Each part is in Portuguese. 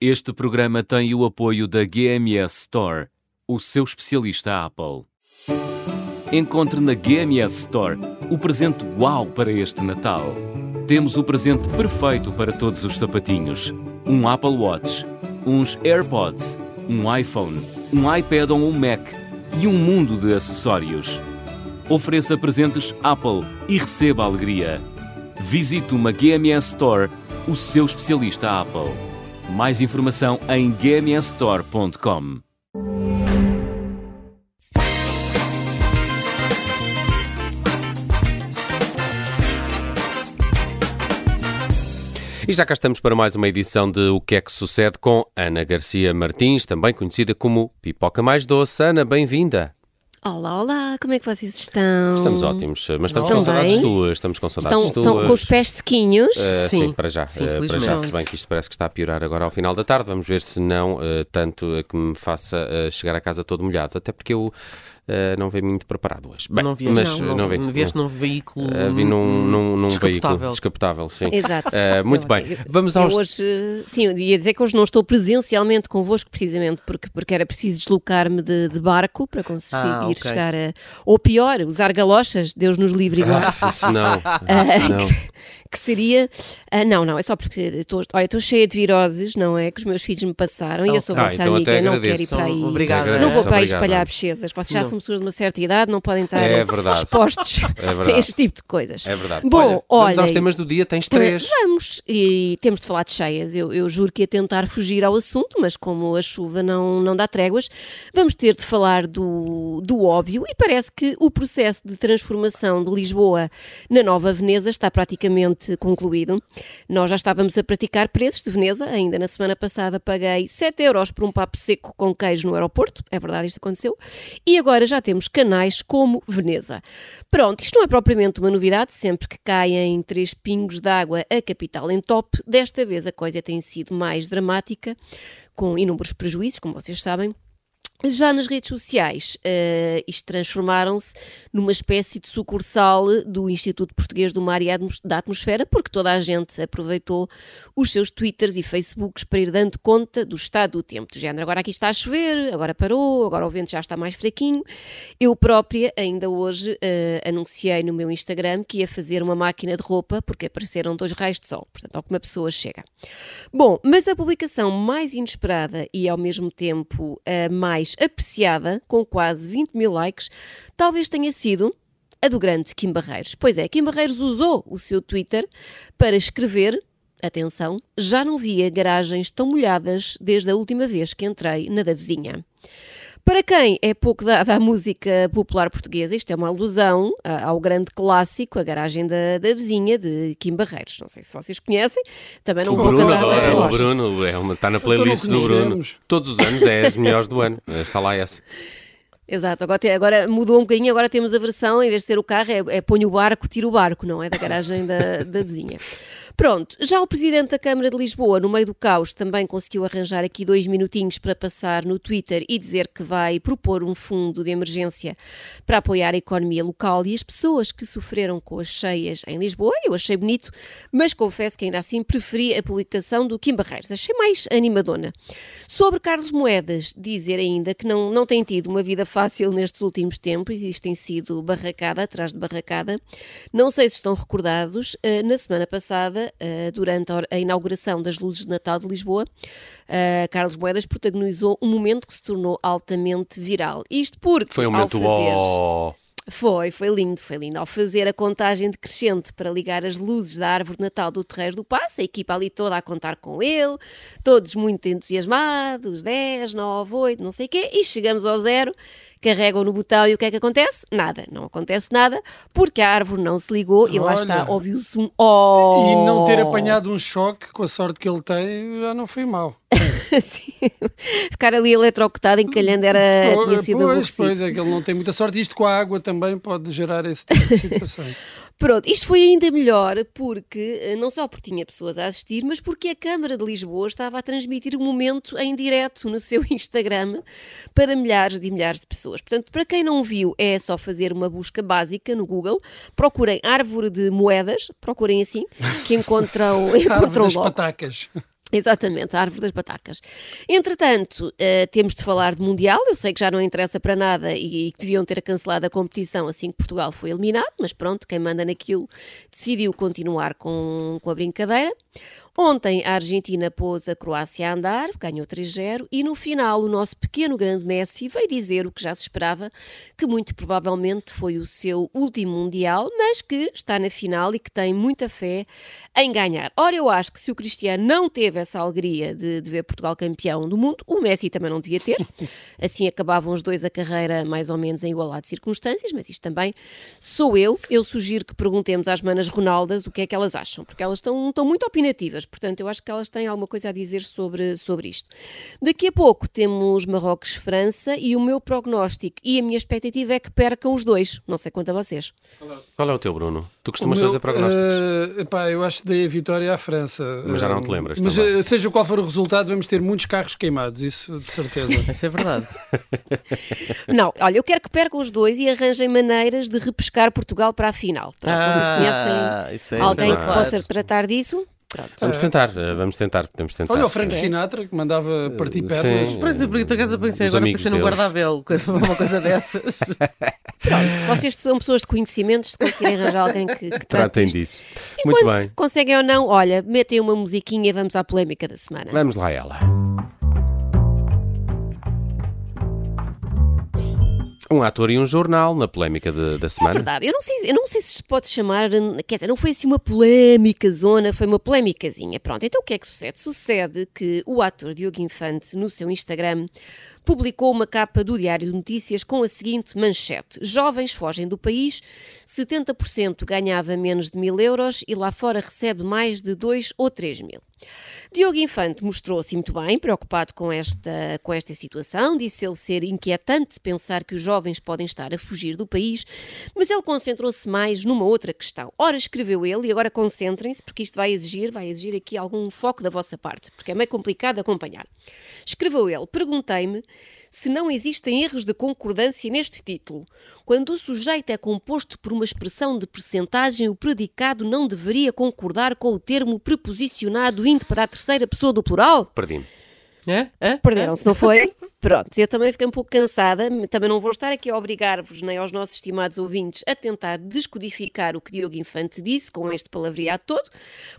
Este programa tem o apoio da GMS Store, o seu especialista Apple. Encontre na GMS Store o presente uau para este Natal. Temos o presente perfeito para todos os sapatinhos: um Apple Watch, uns AirPods, um iPhone, um iPad ou um Mac e um mundo de acessórios. Ofereça presentes Apple e receba alegria. Visite uma GMS Store, o seu especialista Apple. Mais informação em gmsstore.com. E já cá estamos para mais uma edição de O que é que sucede com Ana Garcia Martins, também conhecida como Pipoca Mais Doce. Ana, bem-vinda. Olá, olá, como é que vocês estão? Estamos ótimos, mas estamos Estão com saudades bem? tuas. Estamos com saudades Estão, tuas. estão com os pés sequinhos? Uh, sim, Sim. para já. Sim, uh, para já, felizmente. se bem que isto parece que está a piorar agora ao final da tarde. Vamos ver se não, uh, tanto que me faça uh, chegar a casa todo molhado. Até porque eu uh, não venho muito preparado hoje. Bem, não vieste, mas não, não, vi- vieste num veículo Uh, vi num, num, num veículo descapotável. descapotável, sim. Exato. Uh, muito Eu- bem. Vamos eu aos. hoje, sim, eu ia dizer que hoje não estou presencialmente convosco, precisamente porque, porque era preciso deslocar-me de, de barco para conseguir Ah, ok. chegar a. Ou pior, usar galochas, Deus nos livre igual. Ah, isso não. Ah, Isso não. Que seria. ah, não, não, é só porque estou, olha, estou cheia de viroses, não é? Que os meus filhos me passaram e eu sou Ah, vossa então amiga, não quero ir para aí. Obrigado, Até Não vou para aí espalhar pesquisas. Vocês já Não. são pessoas de uma certa idade, não podem estar É verdade. expostos É a este tipo de coisas. É verdade. Bom, Olha, vamos aos olhem, temas do dia, tens três. Vamos, e temos de falar de cheias. Eu, eu juro que ia tentar fugir ao assunto, mas como a chuva não, não dá tréguas, vamos ter de falar do, do óbvio. E parece que o processo de transformação de Lisboa na Nova Veneza está praticamente concluído. Nós já estávamos a praticar preços de Veneza, ainda na semana passada paguei 7 euros por um papo seco com queijo no aeroporto, é verdade, isto aconteceu, e agora já temos canais como Veneza. Pronto, isto não é propriamente uma novidade, sempre que caem três pingos d'água a capital em top, desta vez a coisa tem sido mais dramática, com inúmeros prejuízos, como vocês sabem, já nas redes sociais, eh, isto transformaram-se numa espécie de sucursal do Instituto Português do Mar e da Atmosfera, porque toda a gente aproveitou os seus Twitters e Facebooks para ir dando conta do estado do tempo. Do género, agora aqui está a chover, agora parou, agora o vento já está mais fraquinho. Eu própria, ainda hoje, eh, anunciei no meu Instagram que ia fazer uma máquina de roupa, porque apareceram dois raios de sol, portanto, ao que uma pessoa chega. Bom, mas a publicação mais inesperada e ao mesmo tempo a mais apreciada, com quase 20 mil likes, talvez tenha sido a do grande Kim Barreiros. Pois é, Kim Barreiros usou o seu Twitter para escrever. Atenção, já não via garagens tão molhadas desde a última vez que entrei na da vizinha. Para quem é pouco dada à música popular portuguesa, isto é uma alusão ah, ao grande clássico, A Garagem da, da Vizinha, de Kim Barreiros. Não sei se vocês conhecem, também não O vou Bruno cantar a o. Bruno é uma, está na Então playlist do Bruno. Todos os anos é as melhores do ano. Está lá essa. Exato, agora, agora mudou um bocadinho, agora temos a versão, em vez de ser o carro, é, é ponho o barco, tiro o barco, não é? Da garagem da, da vizinha. Pronto, já o Presidente da Câmara de Lisboa, no meio do caos, também conseguiu arranjar aqui dois minutinhos para passar no Twitter e dizer que vai propor um fundo de emergência para apoiar a economia local e as pessoas que sofreram com as cheias em Lisboa. Eu achei bonito, mas confesso que ainda assim preferi a publicação do Kim Barreiros. Achei mais animadona. Sobre Carlos Moedas, dizer ainda que não, não tem tido uma vida fácil nestes últimos tempos, e isto tem sido barracada atrás de barracada. Não sei se estão recordados, eh, na semana passada, eh, durante a inauguração das luzes de Natal de Lisboa, eh, Carlos Moedas protagonizou um momento que se tornou altamente viral. Isto porque, Foi um momento fazer... ó. Foi, foi lindo, foi lindo. Ao fazer a contagem decrescente para ligar as luzes da árvore de Natal do Terreiro do Passo, a equipa ali toda a contar com ele, todos muito entusiasmados, 10, 9, 8, não sei o quê, e chegamos ao zero, carregam no botão e o que é que acontece? Nada, não acontece nada, porque a árvore não se ligou e lá Olha. está, ouviu-se um oh! E não ter apanhado um choque com a sorte que ele tem já não foi mau. Ficar ali eletrocutado, encalhando, era, Pois, tinha sido pois, aborrecido. pois é que ele não tem muita sorte. Isto com a água também pode gerar esse tipo de situações. Pronto, isto foi ainda melhor porque, eh, não só porque tinha pessoas a assistir, mas porque a Câmara de Lisboa estava a transmitir o momento em direto no seu Instagram para milhares e milhares de pessoas. Portanto, para quem não viu, é só fazer uma busca básica no Google, procurem árvore de moedas, procurem assim, que encontram, encontram das logo. patacas. Exatamente, a árvore das batacas. Entretanto, uh, temos de falar de Mundial. Eu sei que já não interessa para nada e, e que deviam ter cancelado a competição assim que Portugal foi eliminado, mas pronto, quem manda naquilo decidiu continuar com, com a brincadeira. Ontem a Argentina pôs a Croácia a andar, ganhou 3-0 e no final o nosso pequeno grande Messi veio dizer o que já se esperava, que muito provavelmente foi o seu último Mundial, mas que está na final e que tem muita fé em ganhar. Ora, eu acho que se o Cristiano não teve essa alegria de, de ver Portugal campeão do mundo, o Messi também não devia ter. Assim acabavam os dois a carreira mais ou menos em igualdade de circunstâncias, mas isto também sou eu. Eu sugiro que perguntemos às manas Ronaldas o que é que elas acham, porque elas estão, estão muito opinativas portanto, eu acho que elas têm alguma coisa a dizer sobre, sobre isto. Daqui a pouco temos Marrocos-França e o meu prognóstico e a minha expectativa é que percam os dois. Não sei quanto a vocês. Qual é o teu, Bruno? Tu costumas meu, fazer prognósticos? Uh, epá, eu acho que dei a vitória à França. Mas já não te lembras. Mas também. Eh, seja qual for o resultado, vamos ter muitos carros queimados, isso de certeza. isso é verdade. não, olha, eu quero que percam os dois e arranjem maneiras de repescar Portugal para a final. Ah, vocês conhecem é alguém que possa tratar disso? Pronto. Vamos tentar, eh, vamos tentar, podemos tentar. Olha o Frank Sinatra que mandava partir pernas. Sim. Por exemplo, por acaso pensei agora pensei no guardabelo, uma coisa dessas. Pronto, se vocês são pessoas de conhecimentos, se conseguirem arranjar alguém que, que tratem disso. E Muito bem. conseguem ou não, olha, metem uma musiquinha e vamos à polémica da semana. Vamos lá ela. Um ator e um jornal na polémica de, da semana. É verdade, eu não, sei, eu não sei se se pode chamar, quer dizer, não foi assim uma polémica zona, foi uma polémicazinha. Pronto, então o que é que sucede? Sucede que o ator Diogo Infante, no seu Instagram, publicou uma capa do Diário de Notícias com a seguinte manchete: Jovens fogem do país, 70% ganhava menos de mil euros e lá fora recebe mais de 2 ou 3 mil. Diogo Infante mostrou-se muito bem, preocupado com esta, com esta situação, disse ele ser inquietante pensar que os jovens podem estar a fugir do país, mas ele concentrou-se mais numa outra questão. Ora, escreveu ele, e agora concentrem-se, porque isto vai exigir, vai exigir aqui algum foco da vossa parte, porque é meio complicado acompanhar. Escreveu ele, perguntei-me se não existem erros de concordância neste título. Quando o sujeito é composto por uma expressão de percentagem, o predicado não deveria concordar com o termo preposicionado indo para a terceira pessoa do plural? Perdi-me. É? É? Perderam-se, não foi? Pronto, eu também fiquei um pouco cansada, também não vou estar aqui a obrigar-vos nem aos nossos estimados ouvintes a tentar descodificar o que Diogo Infante disse com este palavreado todo,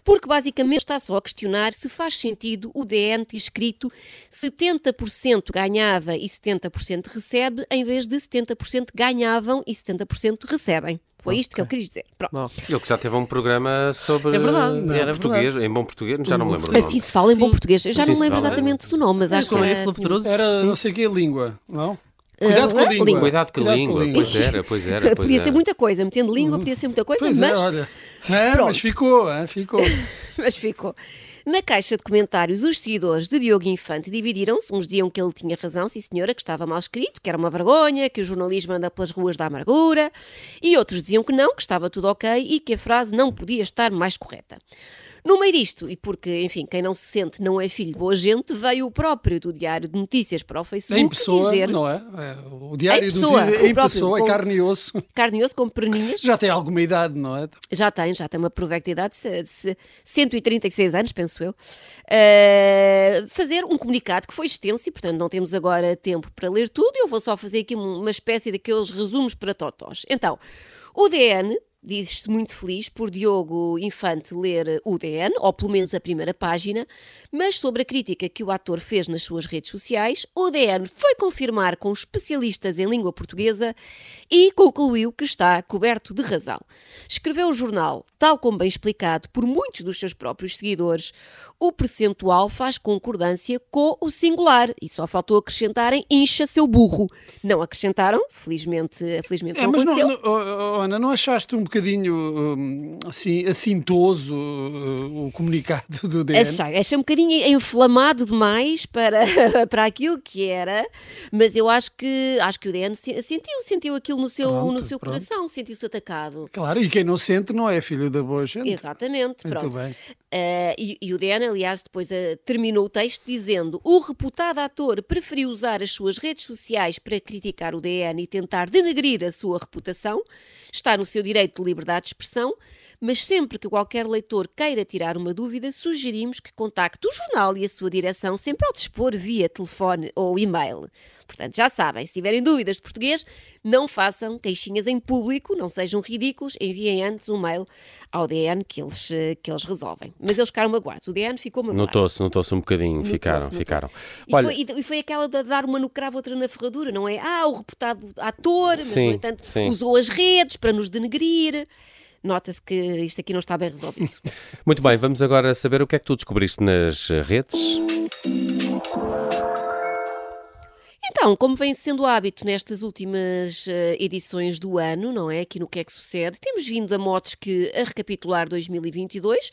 porque basicamente está só a questionar se faz sentido o DN ter escrito 70% ganhava e 70% recebe, em vez de 70% ganhavam e 70% recebem. Foi isto okay. que ele quis dizer. Pronto. Ele que já teve um programa sobre é verdade, era português, verdade. em bom português, já não me lembro. Assim se fala em bom português. Eu já não me lembro exatamente do nome, mas acho que era... Era não sei o que, língua, não? Cuidado com a língua. língua. Cuidado com a língua. Pois era, pois era. Pois podia era. ser muita coisa. Metendo língua, podia ser muita coisa, pois mas. É, olha. É, mas ficou, é, ficou. mas ficou. Na caixa de comentários, os seguidores de Diogo Infante dividiram-se. Uns diziam que ele tinha razão, sim senhora, que estava mal escrito, que era uma vergonha, que o jornalismo anda pelas ruas da amargura. E outros diziam que não, que estava tudo ok e que a frase não podia estar mais correta. No meio disto, e porque, enfim, quem não se sente não é filho de boa gente, veio o próprio do Diário de Notícias para o Facebook em pessoa, dizer... não é? é o Diário de Notícias em pessoa, é carne e osso. Carne e osso com perninhas. Já tem alguma idade, não é? Já tem, já tem uma provecta idade de 136 anos, penso eu. Uh, fazer um comunicado que foi extenso e, portanto, não temos agora tempo para ler tudo. Eu vou só fazer aqui uma espécie daqueles resumos para totós. Então, o DN diz-se muito feliz por Diogo Infante ler o DN, ou pelo menos a primeira página, mas sobre a crítica que o ator fez nas suas redes sociais, o DN foi confirmar com especialistas em língua portuguesa e concluiu que está coberto de razão. Escreveu o jornal, tal como bem explicado por muitos dos seus próprios seguidores, o percentual faz concordância com o singular e só faltou acrescentarem incha seu burro. Não acrescentaram, felizmente, felizmente é, não mas aconteceu. Não, não, Ana, não achaste um bocadinho hum, assim, assintoso uh, o comunicado do DN? Achei, achei um bocadinho inflamado demais para, para aquilo que era, mas eu acho que, acho que o DN sentiu, sentiu aquilo no seu, pronto, no seu coração, sentiu-se atacado. Claro, e quem não sente não é filho da boa gente. Exatamente, Muito pronto. Bem. Uh, e, e, o DN, aliás, depois uh, terminou o texto dizendo: o reputado ator preferiu usar as suas redes sociais para criticar o DN e tentar denegrir a sua reputação, está no seu direito de liberdade de expressão, mas sempre que qualquer leitor queira tirar uma dúvida, sugerimos que contacte o jornal e a sua direção sempre ao dispor via telefone ou e-mail. Portanto, já sabem, se tiverem dúvidas de português, não façam queixinhas em público, não sejam ridículos, enviem antes um mail ao DN que eles, eh, que eles resolvem. Mas eles ficaram magoados, o DN ficou magoado. Notou-se, notou-se um bocadinho, ficaram, ficaram. E, Olha... foi, e foi aquela de dar uma no cravo, outra na ferradura, não é? Ah, o reputado ator, mas sim, no entanto sim. usou as redes para nos denegrir nota-se que isto aqui não está bem resolvido. Muito bem, vamos agora saber o que é que tu descobriste nas redes. Então, como vem sendo hábito nestas últimas uh, edições do ano, não é? Aqui no que é que sucede, temos vindo a motos que a recapitular 2022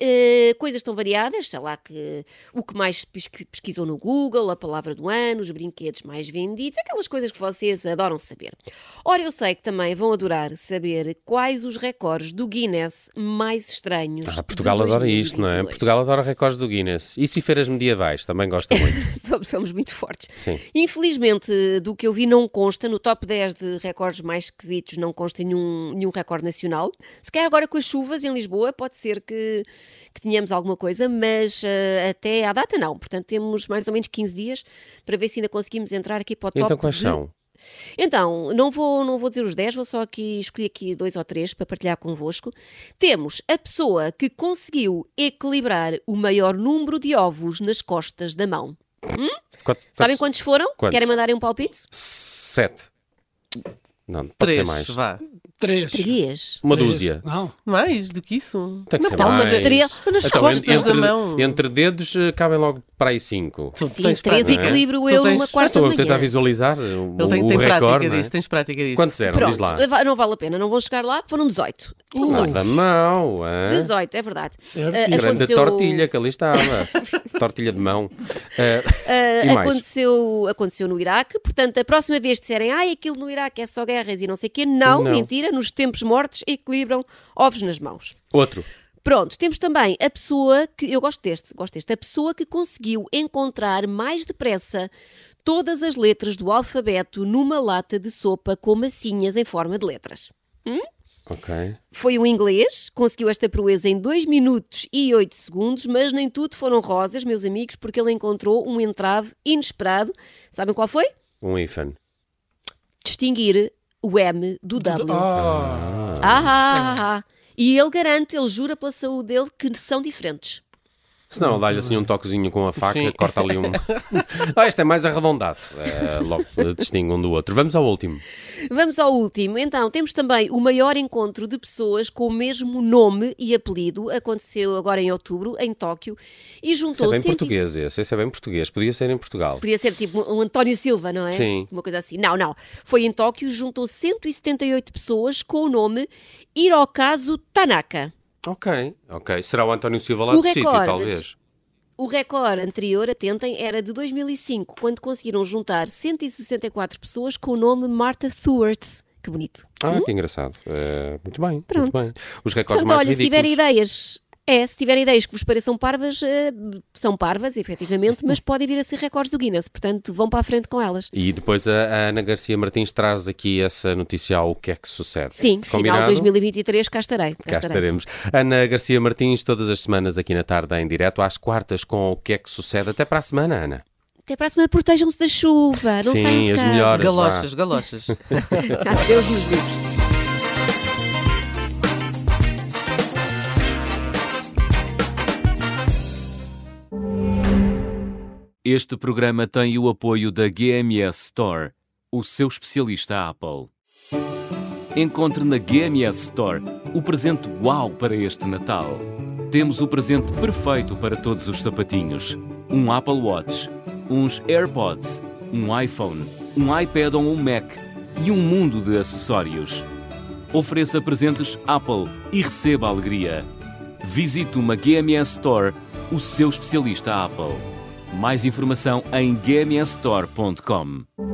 Uh, coisas tão variadas, sei lá que o que mais pesquisou no Google, a palavra do ano, os brinquedos mais vendidos, aquelas coisas que vocês adoram saber. Ora, eu sei que também vão adorar saber quais os recordes do Guinness mais estranhos. Ah, Portugal adora isto, não é? Portugal adora recordes do Guinness. E se feiras medievais, também gosta muito. somos, somos muito fortes. Sim. Infelizmente, do que eu vi, não consta. No top 10 de recordes mais esquisitos, não consta nenhum, nenhum recorde nacional. Se calhar agora com as chuvas em Lisboa, pode ser que que tínhamos alguma coisa, mas uh, até à data não. Portanto, temos mais ou menos 15 dias para ver se ainda conseguimos entrar aqui para o top. Então, quais de... são? Então, não vou, não vou dizer os 10, vou só aqui escolher aqui dois ou três para partilhar convosco. Temos a pessoa que conseguiu equilibrar o maior número de ovos nas costas da mão. Hum? Quanto, Sabem quantos foram? Quantos? Querem mandarem um palpite? Sete. Não, pode Três, ser mais. Vá. Três. Três. Uma Três. dúzia. Não. Mais do que isso. Tem que não, ser pá, mais. Uma três. Nas Então, costas entre, da mão. entre dedos eh, cabem logo para aí cinco. Tu Sim, três prática. equilibro Tu eu tens- numa quarta Estou de a tentar manhã. visualizar o, Ele tem, o tem recorde. prática não é? disso, tens prática disso. Quantos eram? Diz lá. Pronto, não vale a pena, não vou chegar lá, foram 18. Nada mal, é? 18, é verdade. Certo. Ah, Grande aconteceu- tortilha que ali estava. tortilha de mão. Eh, Ah, E mais? aconteceu, aconteceu no Iraque, portanto, a próxima vez disserem ai, aquilo no Iraque é só guerras e não sei o quê, não, Não. mentira, nos tempos mortos equilibram ovos nas mãos. outro. Pronto, temos também a pessoa que, eu gosto deste, gosto deste, a pessoa que conseguiu encontrar mais depressa todas as letras do alfabeto numa lata de sopa com massinhas em forma de letras. Ok. Foi o inglês, conseguiu esta proeza em 2 minutos e 8 segundos, mas nem tudo foram rosas, meus amigos, porque ele encontrou um entrave inesperado. Sabem qual foi? Um ifan. Distinguir o M do W. Ah, Ah, ah, ah, ah. E ele garante, ele jura pela saúde dele que são diferentes. Se não, dá-lhe assim um toquezinho com a faca, Sim. corta ali um. ah, este é mais arredondado. É, logo distingue um do outro. Vamos ao último. Vamos ao último. Então, temos também o maior encontro de pessoas com o mesmo nome e apelido. Aconteceu agora em outubro, em Tóquio, e Isso é juntou bem 100 e- português esse. Esse é bem português. Podia ser em Portugal. Podia ser tipo um António Silva, não é? Sim. Uma coisa assim. Não, não. Foi em Tóquio, juntou 178 pessoas com o nome Hirokazu Tanaka. Ok, ok. Será o António Silva lá O do sítio, talvez. O recorde anterior, atentem, era de 2005, quando conseguiram juntar 164 pessoas com o nome Martha Stewart. Que bonito. Ah, que engraçado. Eh, muito bem. Hum? Pronto. Muito bem. Os recordes Portanto, mais olha, se ridículos. tiverem ideias, é, se tiverem ideias que vos pareçam parvas, eh, são parvas, efetivamente, mas podem vir a ser recordes do Guinness, portanto, vão para a frente com elas. E depois a, Ana Garcia Martins traz aqui essa notícia ao que é que sucede. Sim, final Combinado? de 2023, cá estarei. Cá Cá estaremos. Ana Garcia Martins, todas as semanas aqui na tarde em direto, às quartas, com o que é que sucede. Até para a semana, Ana. Até para a semana, protejam-se da chuva, não Sim, saiam de as casa. melhores. Galochas, galochas. Deus nos livre. Este programa tem o apoio da GMS Store, o seu especialista Apple. Encontre na GMS Store o presente uau para este Natal. Temos o presente perfeito para todos os sapatinhos: um Apple Watch, uns AirPods, um iPhone, um iPad ou um Mac e um mundo de acessórios. Ofereça presentes Apple e receba alegria. Visite uma GMS Store, o seu especialista Apple. Mais informação em gmsstore.com.